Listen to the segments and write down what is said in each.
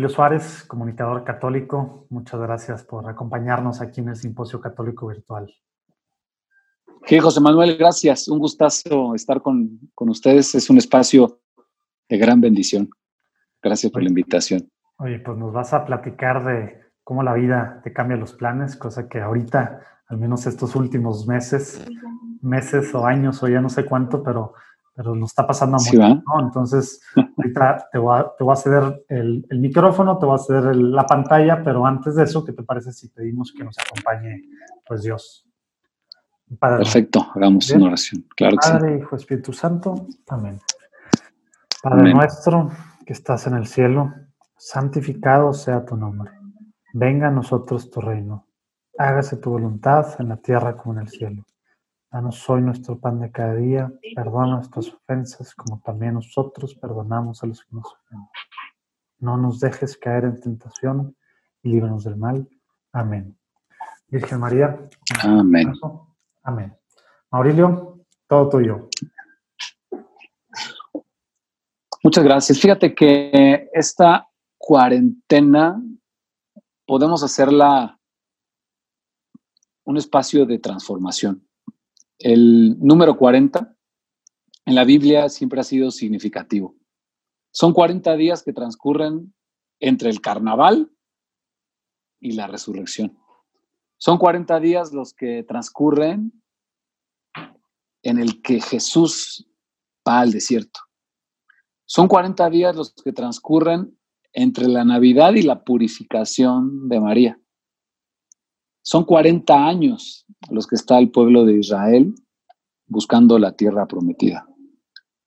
Maurilio Suárez, comunicador católico, muchas gracias por acompañarnos aquí en el Simposio Católico Virtual. Sí, José Manuel, gracias. Un gustazo estar con, ustedes. Es un espacio de gran bendición. Gracias por la invitación. Oye, pues nos vas a platicar de cómo la vida te cambia los planes, cosa que ahorita, al menos estos últimos meses, meses o años o ya no sé cuánto, pero, pero nos está pasando a mucho. Entonces, ahorita te voy a, ceder el, micrófono, te voy a ceder la pantalla, pero antes de eso, ¿qué te parece si pedimos que nos acompañe pues Dios? Perfecto, hagamos una oración. Claro que Padre, Hijo, Espíritu Santo. Amén. Padre nuestro que estás en el cielo, santificado sea tu nombre. Venga a nosotros tu reino. Hágase tu voluntad en la tierra como en el cielo. Danos hoy nuestro pan de cada día. Perdona nuestras ofensas como también nosotros perdonamos a los que nos ofenden. No nos dejes caer en tentación y líbranos del mal. Amén. Virgen María. Amén. Amén. Maurilio, todo tuyo. Muchas gracias. Fíjate que esta cuarentena podemos hacerla un espacio de transformación. El número 40 en la Biblia siempre ha sido significativo. Son 40 días que transcurren entre el carnaval y la resurrección. Son 40 días los que transcurren en el que Jesús va al desierto. Son 40 días los que transcurren entre la Navidad y la purificación de María. Son 40 años los que está el pueblo de Israel buscando la tierra prometida.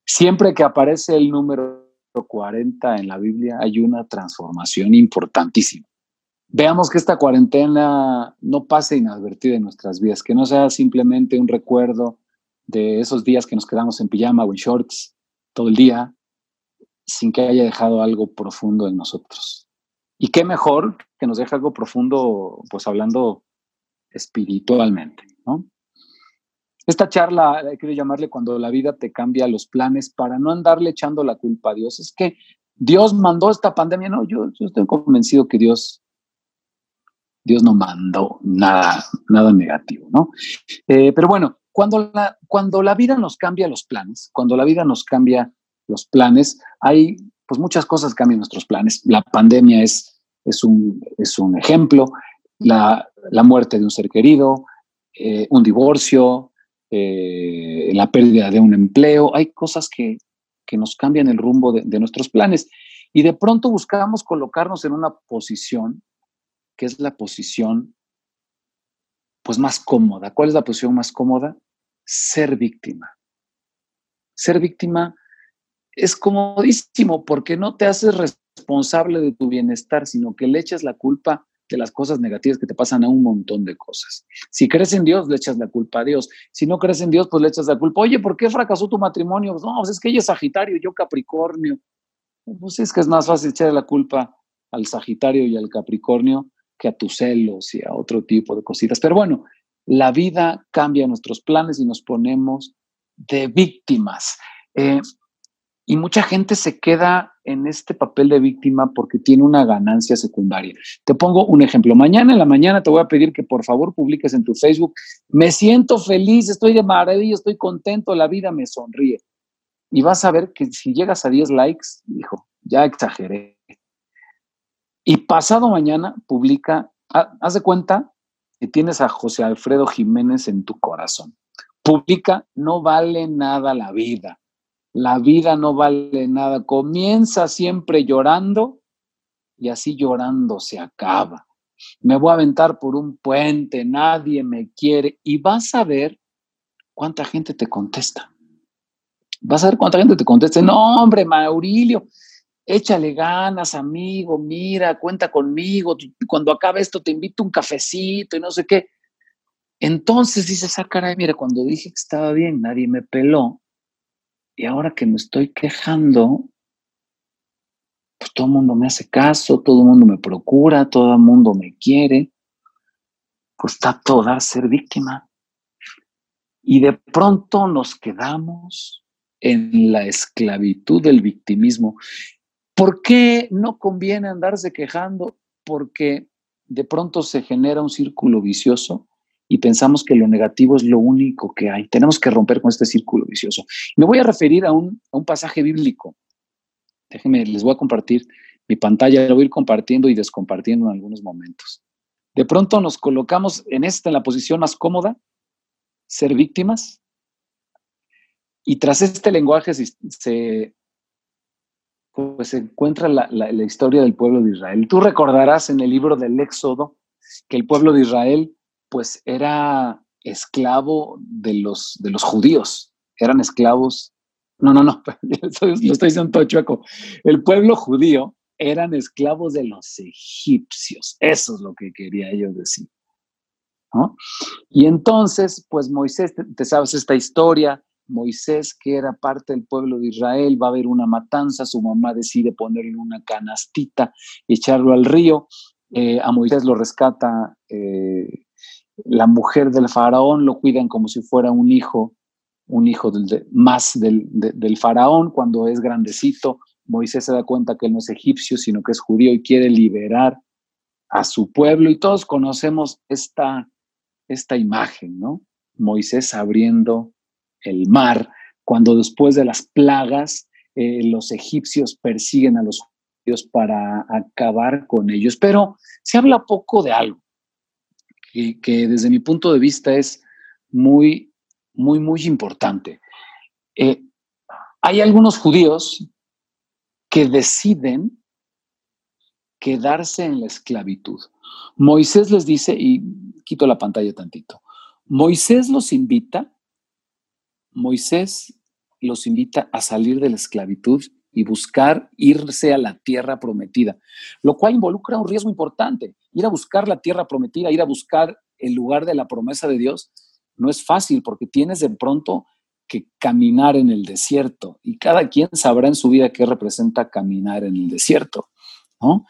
Siempre que aparece el número 40 en la Biblia hay una transformación importantísima veamos que esta cuarentena no pase inadvertida en nuestras vidas, que no sea simplemente un recuerdo de esos días que nos quedamos en pijama o en shorts todo el día, sin que haya dejado algo profundo en nosotros. Y qué mejor que nos deje algo profundo, pues hablando espiritualmente. Esta charla, querido llamarle cuando la vida te cambia los planes para no andarle echando la culpa a Dios. Es que Dios mandó esta pandemia. No, yo, yo estoy convencido que Dios Dios no mandó nada, nada negativo, ¿no? Eh, pero bueno, cuando la, cuando la vida nos cambia los planes, cuando la vida nos cambia los planes, hay pues muchas cosas cambian nuestros planes. La pandemia es, es, un, es un ejemplo, la, muerte de un ser querido, eh, un divorcio, eh, la pérdida de un empleo, hay cosas que, nos cambian el rumbo de, de nuestros planes. Y de pronto buscamos colocarnos en una posición que es la posición pues más cómoda. ¿Cuál es la posición más cómoda? Ser víctima. Ser víctima es comodísimo porque no te haces responsable de tu bienestar, sino que le echas la culpa de las cosas negativas que te pasan a un montón de cosas. Si crees en Dios, le echas la culpa a Dios. Si no crees en Dios, pues le echas la culpa. Oye, ¿por qué fracasó tu matrimonio? Pues no, pues es que ella es Sagitario, yo Capricornio. Pues es que es más fácil echar la culpa al Sagitario y al Capricornio que a tus celos y a otro tipo de cositas. Pero bueno, la vida cambia nuestros planes y nos ponemos de víctimas. Eh, y mucha gente se queda en este papel de víctima porque tiene una ganancia secundaria. Te pongo un ejemplo. Mañana en la mañana te voy a pedir que por favor publiques en tu Facebook, me siento feliz, estoy de maravilla, estoy contento, la vida me sonríe. Y vas a ver que si llegas a 10 likes, hijo, ya exageré. Y pasado mañana publica, haz de cuenta que tienes a José Alfredo Jiménez en tu corazón. Publica, no vale nada la vida. La vida no vale nada. Comienza siempre llorando y así llorando se acaba. Me voy a aventar por un puente, nadie me quiere y vas a ver cuánta gente te contesta. Vas a ver cuánta gente te contesta. No, hombre, Maurilio, échale ganas, amigo, mira, cuenta conmigo, cuando acabe esto te invito un cafecito y no sé qué. Entonces dices, ah, caray, mira, cuando dije que estaba bien, nadie me peló. Y ahora que me estoy quejando, pues todo el mundo me hace caso, todo el mundo me procura, todo el mundo me quiere. Pues está toda ser víctima. Y de pronto nos quedamos en la esclavitud del victimismo. ¿Por qué no conviene andarse quejando? Porque de pronto se genera un círculo vicioso y pensamos que lo negativo es lo único que hay. Tenemos que romper con este círculo vicioso. Me voy a referir a un, pasaje bíblico. Déjenme, les voy a compartir mi pantalla, la voy a ir compartiendo y descompartiendo en algunos momentos. De pronto nos colocamos en esta, en la posición más cómoda, ser víctimas, y tras este lenguaje se, pues, se encuentra la, la, historia del pueblo de Israel. Tú recordarás en el libro del Éxodo que el pueblo de Israel pues era esclavo de los, de los judíos, eran esclavos, no, no, no, lo estoy diciendo todo chueco, el pueblo judío eran esclavos de los egipcios, eso es lo que quería yo decir. Y entonces, pues Moisés, te sabes esta historia, Moisés, que era parte del pueblo de Israel, va a haber una matanza, su mamá decide ponerle una canastita y echarlo al río. Eh, a Moisés lo rescata eh, la mujer del faraón, lo cuidan como si fuera un hijo, un hijo más del, del faraón. Cuando es grandecito, Moisés se da cuenta que él no es egipcio, sino que es judío y quiere liberar a su pueblo. Y todos conocemos esta, esta imagen, ¿no? Moisés abriendo el mar, cuando después de las plagas eh, los egipcios persiguen a los judíos para acabar con ellos. Pero se habla poco de algo que, desde mi punto de vista es muy, muy, muy importante. Eh, hay algunos judíos que deciden quedarse en la esclavitud. Moisés les dice, y quito la pantalla tantito, Moisés los invita Moisés los invita a salir de la esclavitud y buscar irse a la tierra prometida, lo cual involucra un riesgo importante. Ir a buscar la tierra prometida, ir a buscar el lugar de la promesa de Dios, no es fácil porque tienes de pronto que caminar en el desierto y cada quien sabrá en su vida qué representa caminar en el desierto, ¿no?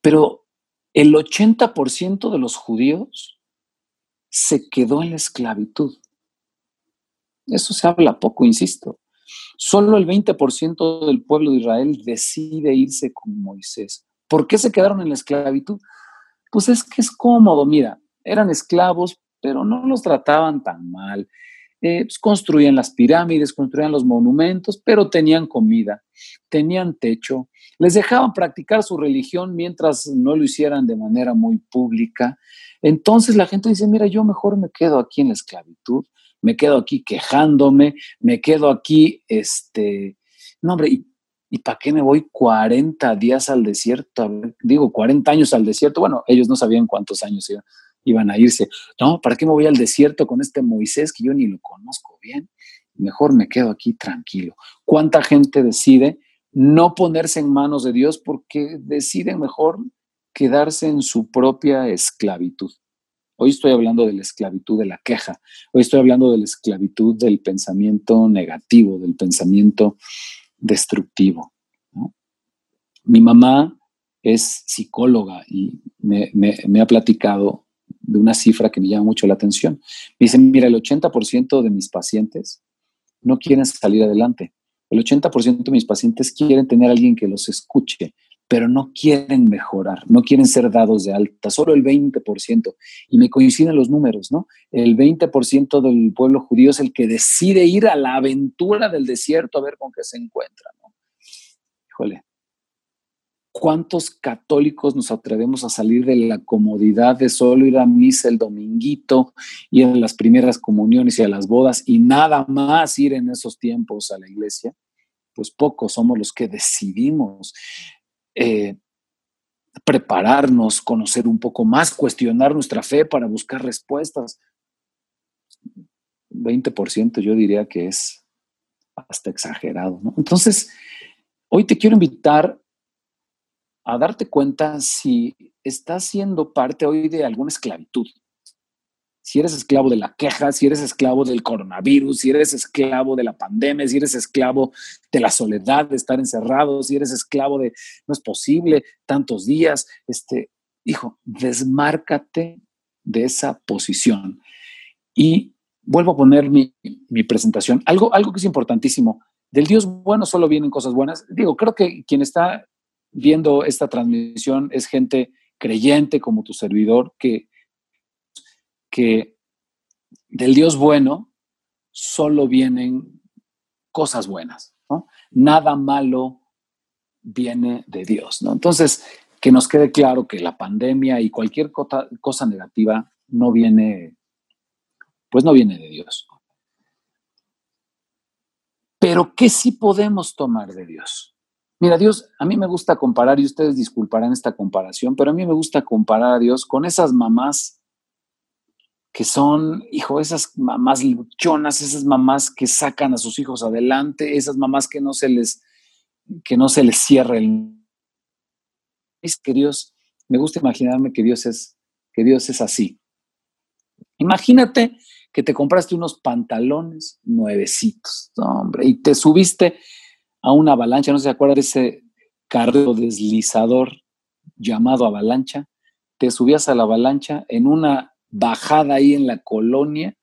Pero el 80% de los judíos se quedó en la esclavitud. Eso se habla poco, insisto. Solo el 20% del pueblo de Israel decide irse con Moisés. ¿Por qué se quedaron en la esclavitud? Pues es que es cómodo, mira, eran esclavos, pero no los trataban tan mal. Eh, pues construían las pirámides, construían los monumentos, pero tenían comida, tenían techo, les dejaban practicar su religión mientras no lo hicieran de manera muy pública. Entonces la gente dice, mira, yo mejor me quedo aquí en la esclavitud me quedo aquí quejándome, me quedo aquí, este, no, hombre, ¿y, para qué me voy 40 días al desierto? digo, 40 años al desierto. Bueno, ellos no sabían cuántos años iban, a irse. No, ¿para qué me voy al desierto con este Moisés que yo ni lo conozco bien? Mejor me quedo aquí tranquilo. ¿Cuánta gente decide no ponerse en manos de Dios porque deciden mejor quedarse en su propia esclavitud? Hoy estoy hablando de la esclavitud de la queja. Hoy estoy hablando de la esclavitud del pensamiento negativo, del pensamiento destructivo. Mi mamá es psicóloga y me, me, ha platicado de una cifra que me llama mucho la atención. Me dice, mira, el 80% de mis pacientes no quieren salir adelante. El 80% de mis pacientes quieren tener a alguien que los escuche, pero no quieren mejorar, no quieren ser dados de alta, solo el 20%. Y me coinciden los números, ¿no? El 20% del pueblo judío es el que decide ir a la aventura del desierto a ver con qué se encuentra, ¿no? Híjole, ¿cuántos católicos nos atrevemos a salir de la comodidad de solo ir a misa el dominguito, ir a las primeras comuniones y a las bodas y nada más ir en esos tiempos a la iglesia? Pues pocos somos los que decidimos. Eh, prepararnos, conocer un poco más, cuestionar nuestra fe para buscar respuestas. 20% yo diría que es hasta exagerado. Entonces, hoy te quiero invitar a darte cuenta si estás siendo parte hoy de alguna esclavitud, si eres esclavo de la queja, si eres esclavo del coronavirus, si eres esclavo de la pandemia, si eres esclavo de la soledad, de estar encerrado, si eres esclavo de no es posible tantos días, este, hijo, desmárcate de esa posición. Y vuelvo a poner mi, mi presentación. Algo, algo que es importantísimo. Del Dios bueno solo vienen cosas buenas. Digo, creo que quien está viendo esta transmisión es gente creyente como tu servidor, que, que del Dios bueno solo vienen cosas buenas. Nada malo viene de Dios, ¿no? Entonces, que nos quede claro que la pandemia y cualquier cosa, cosa negativa no viene, pues no viene de Dios. Pero ¿qué sí podemos tomar de Dios? Mira, Dios, a mí me gusta comparar, y ustedes disculparán esta comparación, pero a mí me gusta comparar a Dios con esas mamás que son, hijo, esas mamás luchonas, esas mamás que sacan a sus hijos adelante, esas mamás que no se les, que no se les cierra el... Es que Dios, me gusta imaginarme que Dios es, que Dios es así. Imagínate que te compraste unos pantalones nuevecitos, hombre, y te subiste a una avalancha, no se acuerda de ese carro deslizador llamado avalancha, te subías a la avalancha en una bajada ahí en la colonia,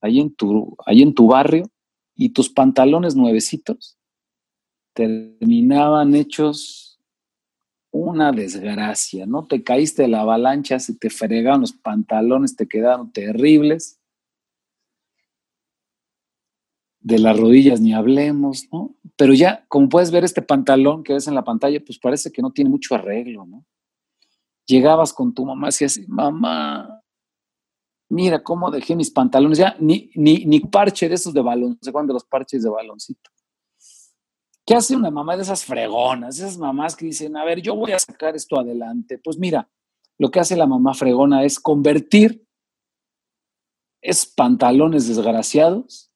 ahí en tu, ahí en tu barrio, y tus pantalones nuevecitos terminaban hechos una desgracia, ¿no? Te caíste de la avalancha, se te fregaron los pantalones, te quedaron terribles. De las rodillas ni hablemos, ¿no? Pero ya, como puedes ver este pantalón que ves en la pantalla, pues parece que no tiene mucho arreglo, ¿no? Llegabas con tu mamá y así, mamá, mira cómo dejé mis pantalones, ya ni, ni, ni parche de esos de balón, no sé cuándo los parches de baloncito. ¿Qué hace una mamá de esas fregonas, esas mamás que dicen, a ver, yo voy a sacar esto adelante? Pues mira, lo que hace la mamá fregona es convertir esos pantalones desgraciados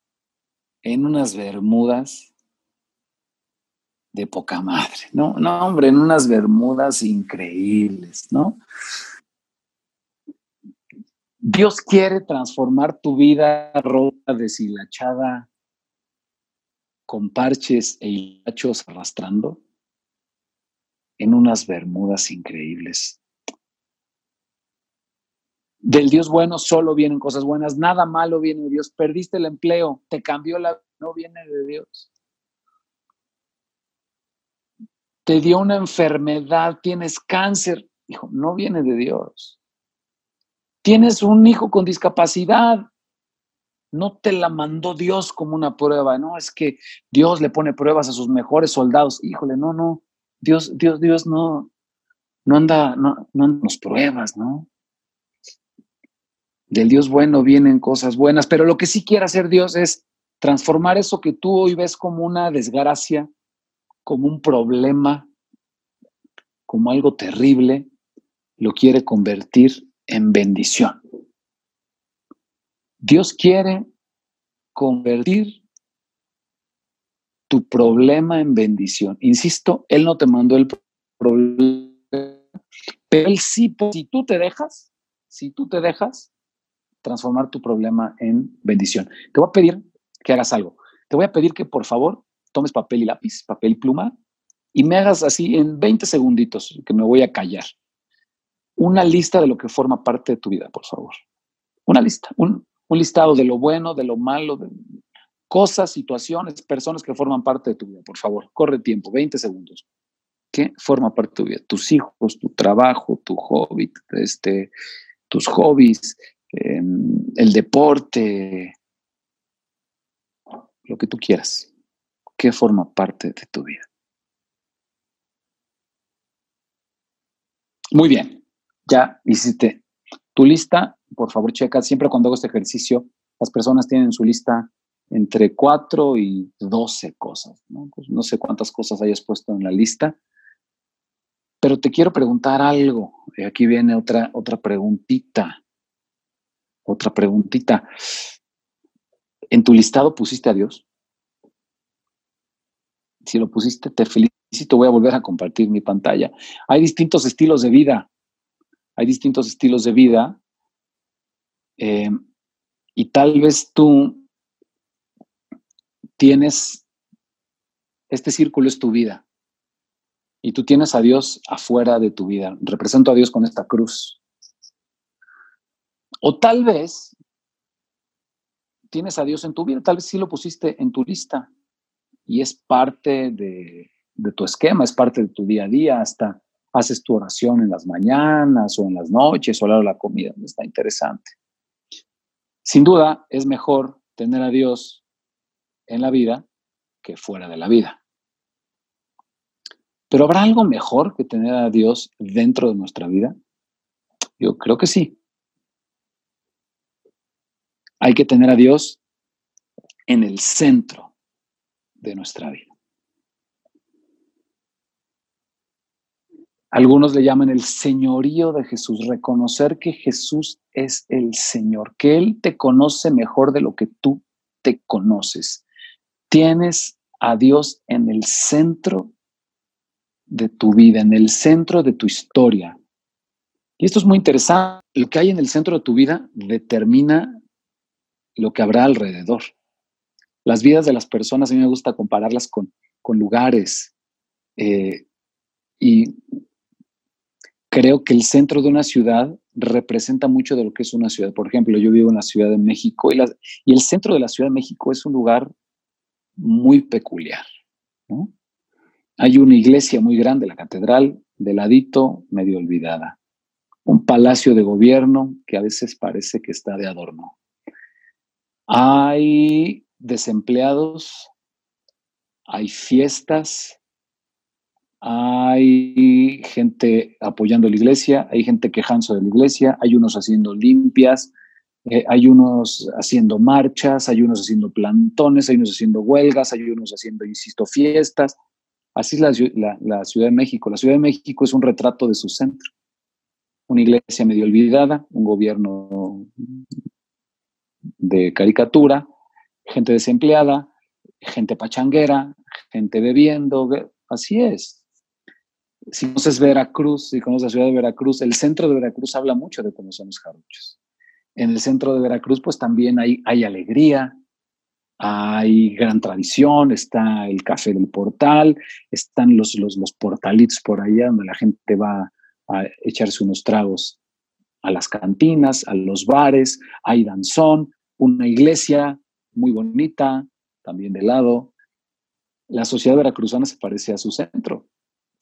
en unas bermudas de poca madre, ¿no? No, hombre, en unas bermudas increíbles, ¿no? Dios quiere transformar tu vida rota, deshilachada, con parches e hilachos arrastrando en unas bermudas increíbles. Del Dios bueno solo vienen cosas buenas, nada malo viene de Dios. Perdiste el empleo, te cambió la no viene de Dios. Te dio una enfermedad, tienes cáncer, hijo, no viene de Dios. Tienes un hijo con discapacidad, no te la mandó Dios como una prueba, no, es que Dios le pone pruebas a sus mejores soldados. Híjole, no, no, Dios, Dios, Dios no, no anda, no, no nos pruebas, ¿no? Del Dios bueno vienen cosas buenas, pero lo que sí quiere hacer Dios es transformar eso que tú hoy ves como una desgracia, como un problema, como algo terrible, lo quiere convertir en bendición. Dios quiere convertir tu problema en bendición. Insisto, Él no te mandó el problema, pero Él sí, si tú te dejas, si tú te dejas, transformar tu problema en bendición. Te voy a pedir que hagas algo. Te voy a pedir que por favor tomes papel y lápiz, papel y pluma, y me hagas así en 20 segunditos, que me voy a callar, una lista de lo que forma parte de tu vida, por favor. Una lista, un, listado de lo bueno, de lo malo, de cosas, situaciones, personas que forman parte de tu vida. Por favor, corre tiempo, 20 segundos. ¿Qué forma parte de tu vida? Tus hijos, tu trabajo, tu hobby, este, tus hobbies, em, el deporte, lo que tú quieras. ¿Qué forma parte de tu vida? Muy bien, ya hiciste tu lista por favor checa, siempre cuando hago este ejercicio, las personas tienen su lista entre 4 y 12 cosas, ¿no? Pues no sé cuántas cosas hayas puesto en la lista, pero te quiero preguntar algo. Y aquí viene otra, otra preguntita. Otra preguntita. ¿En tu listado pusiste a Dios? Si lo pusiste, te felicito. Voy a volver a compartir mi pantalla. Hay distintos estilos de vida. Hay distintos estilos de vida eh, y tal vez tú tienes, este círculo es tu vida. Y tú tienes a Dios afuera de tu vida. Represento a Dios con esta cruz. O tal vez tienes a Dios en tu vida, tal vez sí lo pusiste en tu lista y es parte de, de tu esquema, es parte de tu día a día, hasta haces tu oración en las mañanas o en las noches o a la hora de la comida, está interesante. Sin duda, es mejor tener a Dios en la vida que fuera de la vida. Pero ¿habrá algo mejor que tener a Dios dentro de nuestra vida? Yo creo que sí. Hay que tener a Dios en el centro de nuestra vida. Algunos le llaman el señorío de Jesús, reconocer que Jesús es el Señor, que Él te conoce mejor de lo que tú te conoces. Tienes a Dios en el centro de tu vida, en el centro de tu historia. Y esto es muy interesante. Lo que hay en el centro de tu vida determina lo que habrá alrededor. Las vidas de las personas, a mí me gusta compararlas con, con lugares. Eh, y creo que el centro de una ciudad representa mucho de lo que es una ciudad. Por ejemplo, yo vivo en la Ciudad de México y, el centro de la Ciudad de México es un lugar muy peculiar. Hay una iglesia muy grande, la catedral, de ladito, medio olvidada. Un palacio de gobierno que a veces parece que está de adorno. Hay desempleados, hay fiestas, hay gente apoyando la iglesia, hay gente quejándose de la iglesia, hay unos haciendo limpias, eh, hay unos haciendo marchas, hay unos haciendo plantones, hay unos haciendo huelgas, hay unos haciendo, insisto, fiestas. Así es la, la Ciudad de México. La Ciudad de México es un retrato de su centro. Una iglesia medio olvidada, un gobierno de caricatura, gente desempleada, gente pachanguera, gente bebiendo, así es. Si conoces Veracruz, si conoces la ciudad de Veracruz, el centro de Veracruz habla mucho de cómo son los jarochos. En el centro de Veracruz, pues también hay, hay alegría, hay gran tradición, está el café del portal, están los, los, los portalitos por allá donde la gente va a echarse unos tragos a las cantinas, a los bares, hay danzón, una iglesia muy bonita, también de lado. La sociedad veracruzana se parece a su centro.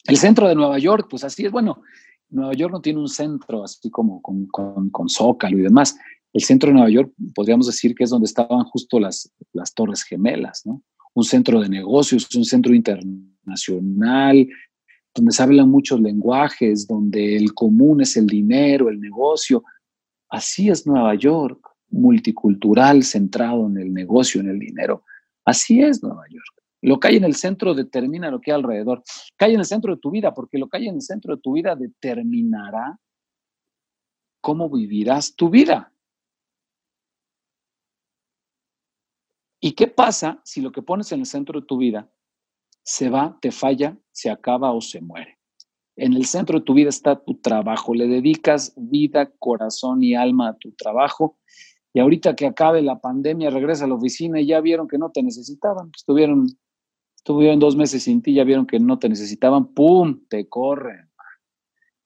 El centro de Nueva York, pues así es, bueno, Nueva York no tiene un centro así como con, con, Zócalo y demás. El centro de Nueva York podríamos decir que es donde estaban justo las, las Torres Gemelas, ¿no? Un centro de negocios, un centro internacional, donde se hablan muchos lenguajes, donde el común es el dinero, el negocio. Así es Nueva York multicultural centrado en el negocio, en el dinero. Así es Nueva York. Lo que hay en el centro determina lo que hay alrededor. Que hay en el centro de tu vida, porque lo que hay en el centro de tu vida determinará cómo vivirás tu vida. ¿Y qué pasa si lo que pones en el centro de tu vida se va, te falla, se acaba o se muere? En el centro de tu vida está tu trabajo. Le dedicas vida, corazón y alma a tu trabajo y ahorita que acabe la pandemia, regresa a la oficina y ya vieron que no te necesitaban. Estuvieron, estuvieron dos meses sin ti, ya vieron que no te necesitaban, ¡pum! Te corren.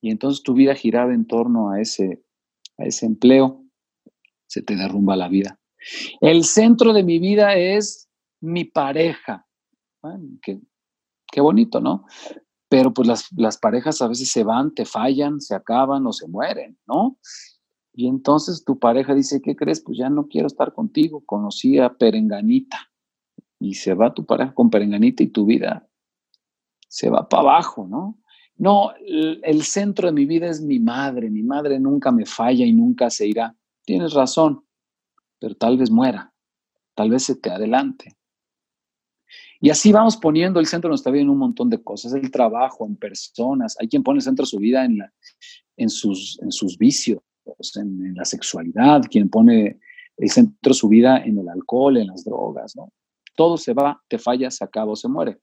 Y entonces tu vida giraba en torno a ese, a ese empleo, se te derrumba la vida. El centro de mi vida es mi pareja. qué, qué, bonito, ¿no? Pero pues las, las parejas a veces se van, te fallan, se acaban o se mueren, ¿no? Y entonces tu pareja dice, ¿qué crees? Pues ya no quiero estar contigo. Conocí a Perenganita. Y se va tu pareja con Perenganita y tu vida se va para abajo, ¿no? No, el, centro de mi vida es mi madre. Mi madre nunca me falla y nunca se irá. Tienes razón, pero tal vez muera. Tal vez se te adelante. Y así vamos poniendo el centro de nuestra vida en un montón de cosas, el trabajo, en personas. Hay quien pone el centro de su vida en, la, en, sus, en sus vicios, en, la sexualidad, quien pone el centro de su vida en el alcohol, en las drogas, ¿no? Todo se va, te falla, se acaba o se muere.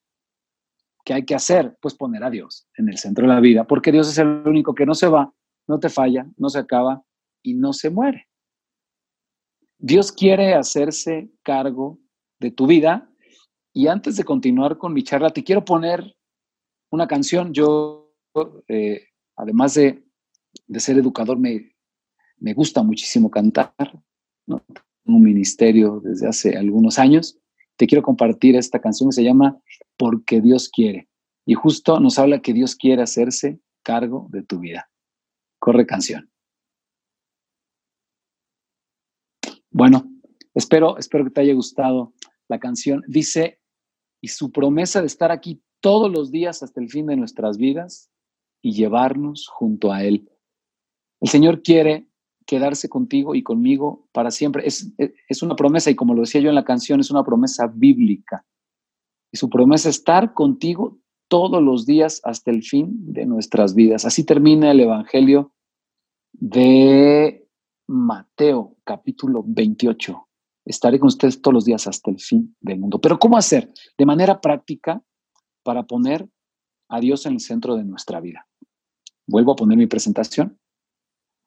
¿Qué hay que hacer? Pues poner a Dios en el centro de la vida, porque Dios es el único que no se va, no te falla, no se acaba y no se muere. Dios quiere hacerse cargo de tu vida y antes de continuar con mi charla, te quiero poner una canción. Yo, eh, además de, de, ser educador, me, me gusta muchísimo cantar, ¿no? un ministerio desde hace algunos años. Te quiero compartir esta canción que se llama Porque Dios quiere. Y justo nos habla que Dios quiere hacerse cargo de tu vida. Corre canción. Bueno, espero, espero que te haya gustado la canción. Dice, y su promesa de estar aquí todos los días hasta el fin de nuestras vidas y llevarnos junto a Él. El Señor quiere quedarse contigo y conmigo para siempre. Es, es, una promesa y como lo decía yo en la canción, es una promesa bíblica. Y su promesa es estar contigo todos los días hasta el fin de nuestras vidas. Así termina el Evangelio de Mateo, capítulo 28. Estaré con ustedes todos los días hasta el fin del mundo. Pero ¿cómo hacer? De manera práctica para poner a Dios en el centro de nuestra vida. Vuelvo a poner mi presentación.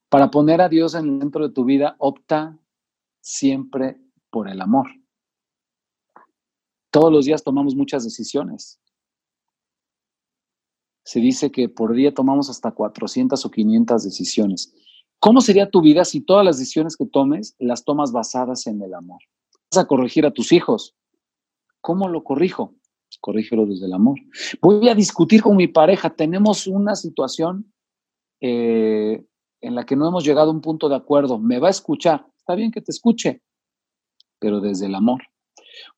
Para poner a Dios en el centro de tu vida, opta siempre por el amor. Todos los días tomamos muchas decisiones. Se dice que por día tomamos hasta 400 o 500 decisiones. ¿Cómo sería tu vida si todas las decisiones que tomes las tomas basadas en el amor? Vas a corregir a tus hijos. ¿Cómo lo corrijo? Pues corrígelo desde el amor. Voy a discutir con mi pareja. Tenemos una situación eh, en la que no hemos llegado a un punto de acuerdo. Me va a escuchar. Está bien que te escuche, pero desde el amor.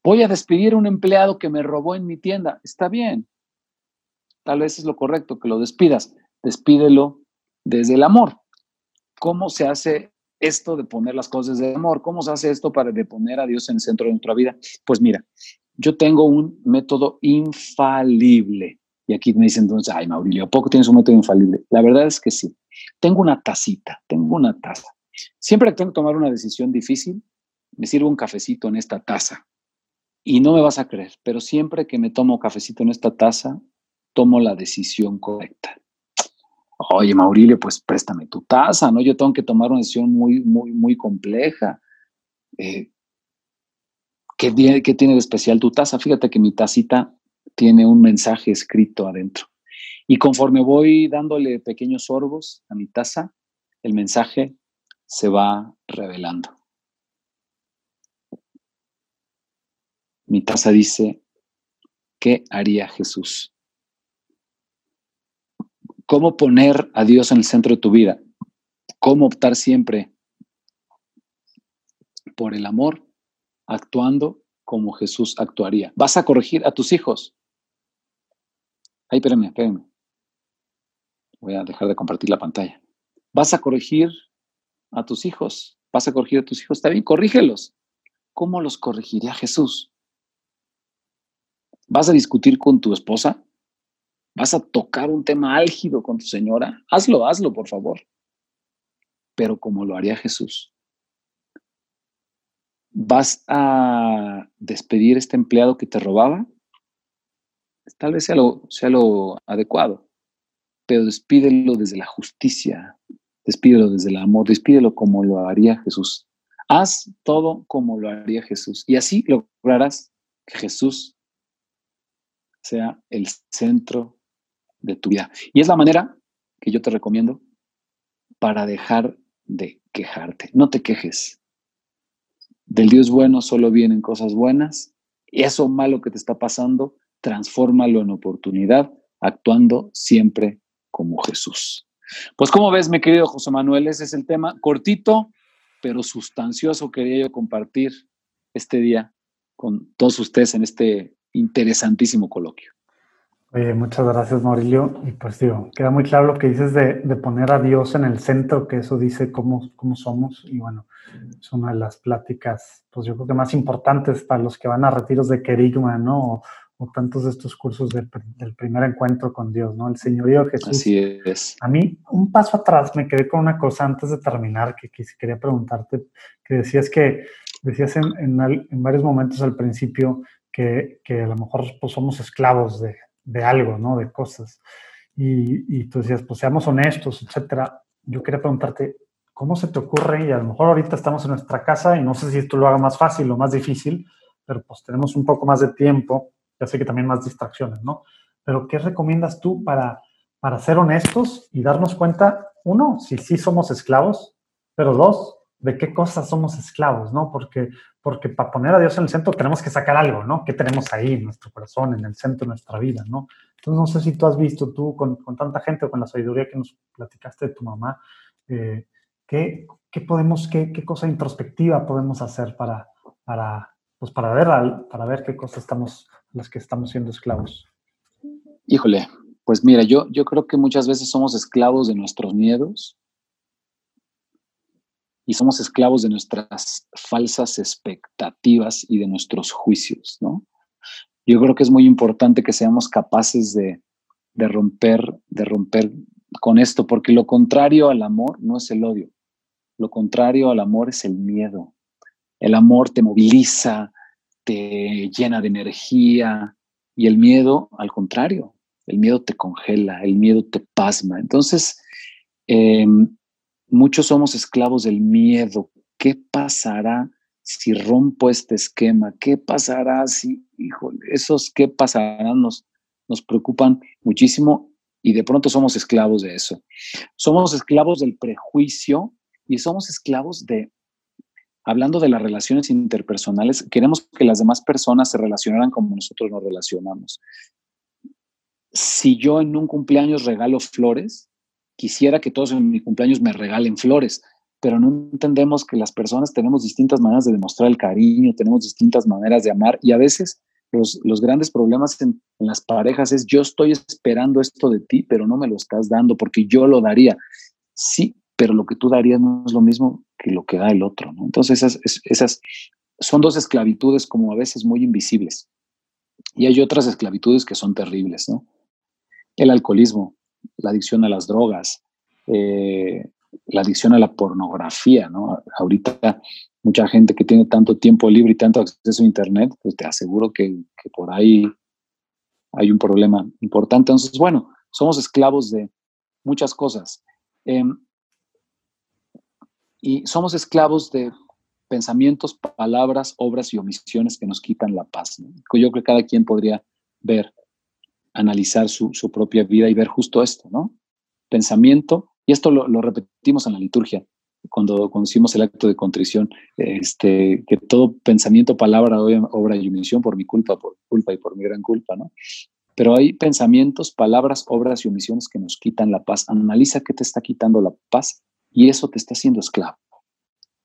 Voy a despedir a un empleado que me robó en mi tienda. Está bien. Tal vez es lo correcto que lo despidas. Despídelo desde el amor. ¿Cómo se hace esto de poner las cosas de amor? ¿Cómo se hace esto para de poner a Dios en el centro de nuestra vida? Pues mira, yo tengo un método infalible. Y aquí me dicen entonces, ay, Maurilio, ¿a poco tienes un método infalible? La verdad es que sí. Tengo una tacita, tengo una taza. Siempre que tengo que tomar una decisión difícil, me sirvo un cafecito en esta taza. Y no me vas a creer, pero siempre que me tomo cafecito en esta taza, tomo la decisión correcta. Oye, Maurilio, pues préstame tu taza, ¿no? Yo tengo que tomar una decisión muy, muy, muy compleja. Eh, ¿qué, ¿Qué tiene de especial tu taza? Fíjate que mi tacita tiene un mensaje escrito adentro. Y conforme voy dándole pequeños sorbos a mi taza, el mensaje se va revelando. Mi taza dice, ¿qué haría Jesús? ¿Cómo poner a Dios en el centro de tu vida? ¿Cómo optar siempre por el amor, actuando como Jesús actuaría? ¿Vas a corregir a tus hijos? Ay, espérame, espérame. Voy a dejar de compartir la pantalla. ¿Vas a corregir a tus hijos? ¿Vas a corregir a tus hijos? Está bien, corrígelos. ¿Cómo los corregiría Jesús? ¿Vas a discutir con tu esposa? ¿Vas a tocar un tema álgido con tu señora? Hazlo, hazlo, por favor. Pero como lo haría Jesús. ¿Vas a despedir a este empleado que te robaba? Tal vez sea lo, sea lo adecuado, pero despídelo desde la justicia, despídelo desde el amor, despídelo como lo haría Jesús. Haz todo como lo haría Jesús y así lograrás que Jesús sea el centro de tu vida. Y es la manera que yo te recomiendo para dejar de quejarte. No te quejes. Del Dios bueno solo vienen cosas buenas. Y eso malo que te está pasando, transfórmalo en oportunidad, actuando siempre como Jesús. Pues como ves, mi querido José Manuel, ese es el tema cortito, pero sustancioso quería yo compartir este día con todos ustedes en este interesantísimo coloquio. Oye, muchas gracias, Maurilio. Y pues digo, queda muy claro lo que dices de, poner a Dios en el centro, que eso dice cómo, cómo somos. Y bueno, es una de las pláticas, pues yo creo que más importantes para los que van a retiros de querigma, ¿no? Tantos de estos cursos del, primer encuentro con Dios, ¿no? El señorío de Jesús. Así es. A mí, un paso atrás, me quedé con una cosa antes de terminar que, quería preguntarte, que decías que, decías en, en, varios momentos al principio que, que a lo mejor pues, somos esclavos de, de algo, ¿no? De cosas. Y, y tú decías, pues seamos honestos, etcétera. Yo quería preguntarte, ¿cómo se te ocurre? Y a lo mejor ahorita estamos en nuestra casa y no sé si esto lo haga más fácil o más difícil, pero pues tenemos un poco más de tiempo, ya sé que también más distracciones, ¿no? Pero ¿qué recomiendas tú para, para ser honestos y darnos cuenta, uno, si sí somos esclavos, pero dos, de qué cosas somos esclavos, ¿no? Porque, porque para poner a Dios en el centro tenemos que sacar algo, ¿no? ¿Qué tenemos ahí en nuestro corazón, en el centro de nuestra vida, ¿no? Entonces, no sé si tú has visto, tú con, con tanta gente o con la sabiduría que nos platicaste de tu mamá, eh, ¿qué, ¿qué, podemos, qué, qué, cosa introspectiva podemos hacer para, para, pues para, ver, para ver qué cosas estamos, las que estamos siendo esclavos? Híjole, pues mira, yo, yo creo que muchas veces somos esclavos de nuestros miedos, y somos esclavos de nuestras falsas expectativas y de nuestros juicios, ¿no? Yo creo que es muy importante que seamos capaces de, de romper, de romper con esto, porque lo contrario al amor no es el odio, lo contrario al amor es el miedo. El amor te moviliza, te llena de energía y el miedo, al contrario, el miedo te congela, el miedo te pasma. Entonces, eh, Muchos somos esclavos del miedo. ¿Qué pasará si rompo este esquema? ¿Qué pasará si, híjole, esos qué pasarán nos, nos preocupan muchísimo y de pronto somos esclavos de eso. Somos esclavos del prejuicio y somos esclavos de, hablando de las relaciones interpersonales, queremos que las demás personas se relacionaran como nosotros nos relacionamos. Si yo en un cumpleaños regalo flores, quisiera que todos en mi cumpleaños me regalen flores, pero no entendemos que las personas tenemos distintas maneras de demostrar el cariño, tenemos distintas maneras de amar y a veces los, los grandes problemas en, las parejas es yo estoy esperando esto de ti, pero no me lo estás dando porque yo lo daría. Sí, pero lo que tú darías no es lo mismo que lo que da el otro. ¿no? Entonces esas, son dos esclavitudes como a veces muy invisibles. Y hay otras esclavitudes que son terribles, ¿no? El alcoholismo, la adicción a las drogas, eh, la adicción a la pornografía, ¿no? Ahorita mucha gente que tiene tanto tiempo libre y tanto acceso a Internet, pues te aseguro que, por ahí hay un problema importante. Entonces, bueno, somos esclavos de muchas cosas. Em, y somos esclavos de pensamientos, palabras, obras y omisiones que nos quitan la paz. Yo creo que cada quien podría ver analizar su, propia vida y ver justo esto, ¿no? Pensamiento, y esto lo, repetimos en la liturgia, cuando, conocimos el acto de contrición, este, que todo pensamiento, palabra, obra y omisión por mi culpa, por culpa y por mi gran culpa, ¿no? Pero hay pensamientos, palabras, obras y omisiones que nos quitan la paz. Analiza qué te está quitando la paz y eso te está haciendo esclavo.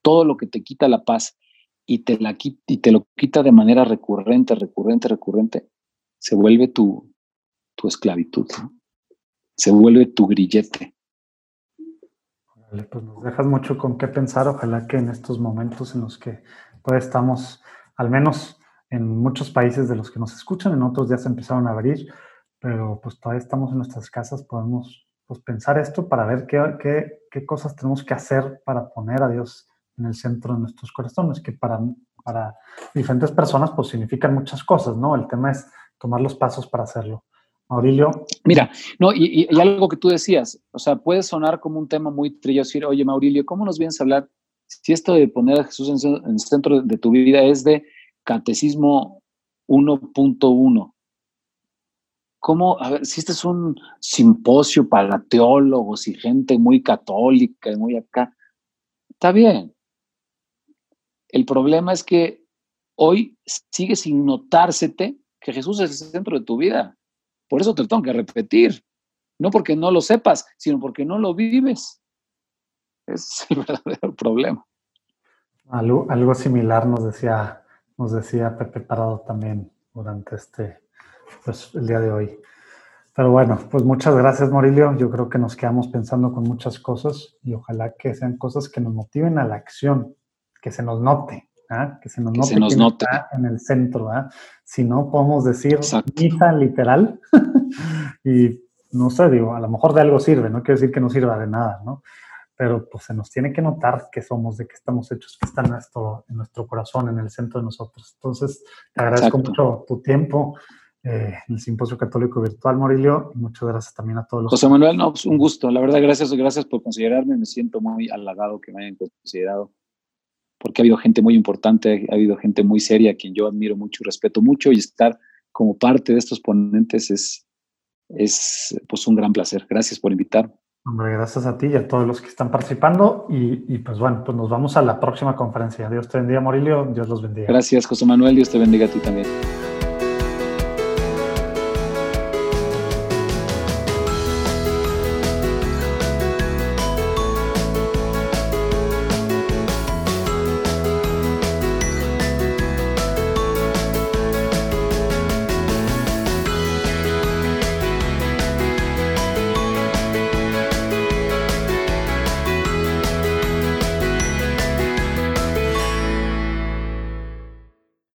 Todo lo que te quita la paz y te, la, y te lo quita de manera recurrente, recurrente, recurrente, se vuelve tu, tu esclavitud. Se vuelve tu grillete. Pues nos dejas mucho con qué pensar. Ojalá que en estos momentos en los que pues estamos, al menos en muchos países de los que nos escuchan, en otros ya se empezaron a abrir, pero pues todavía estamos en nuestras casas, podemos pues, pensar esto para ver qué, qué, qué cosas tenemos que hacer para poner a Dios en el centro de nuestros corazones, que para, diferentes personas pues significan muchas cosas, ¿no? El tema es tomar los pasos para hacerlo. Maurilio. Mira, no, y, algo que tú decías, o sea, puede sonar como un tema muy trillo, decir, oye, Maurilio, ¿cómo nos vienes a hablar si esto de poner a Jesús en, el centro de tu vida es de catecismo 1.1? ¿Cómo, a ver, si este es un simposio para teólogos y gente muy católica y muy acá, está bien. El problema es que hoy sigue sin notársete que Jesús es el centro de tu vida. Por eso te tengo que repetir. No porque no lo sepas, sino porque no lo vives. Es el verdadero problema. Algo, algo similar nos decía, nos decía Pepe Parado también durante este, pues, el día de hoy. Pero bueno, pues muchas gracias, Morilio. Yo creo que nos quedamos pensando con muchas cosas y ojalá que sean cosas que nos motiven a la acción, que se nos note, ¿ah? que se nos note, nos note. en el centro. ¿ah? Si no, podemos decir misa literal y no sé, digo, a lo mejor de algo sirve, no quiero decir que no sirva de nada, ¿no? Pero pues se nos tiene que notar que somos, de que estamos hechos, que está en nuestro, en nuestro corazón, en el centro de nosotros. Entonces, te agradezco mucho tu tiempo eh, en el Simposio Católico Virtual, Morilio, y muchas gracias también a todos los... José Manuel, no, pues un gusto, la verdad, gracias, gracias por considerarme, me siento muy halagado que me hayan considerado porque ha habido gente muy importante, ha habido gente muy seria a quien yo admiro mucho y respeto mucho y estar como parte de estos ponentes es, es pues un gran placer. Gracias por invitarme. Hombre, gracias a ti y a todos los que están participando. Y, y, pues bueno, pues nos vamos a la próxima conferencia. Dios te bendiga, Morilio. Dios los bendiga. Gracias, José Manuel. Dios te bendiga a ti también.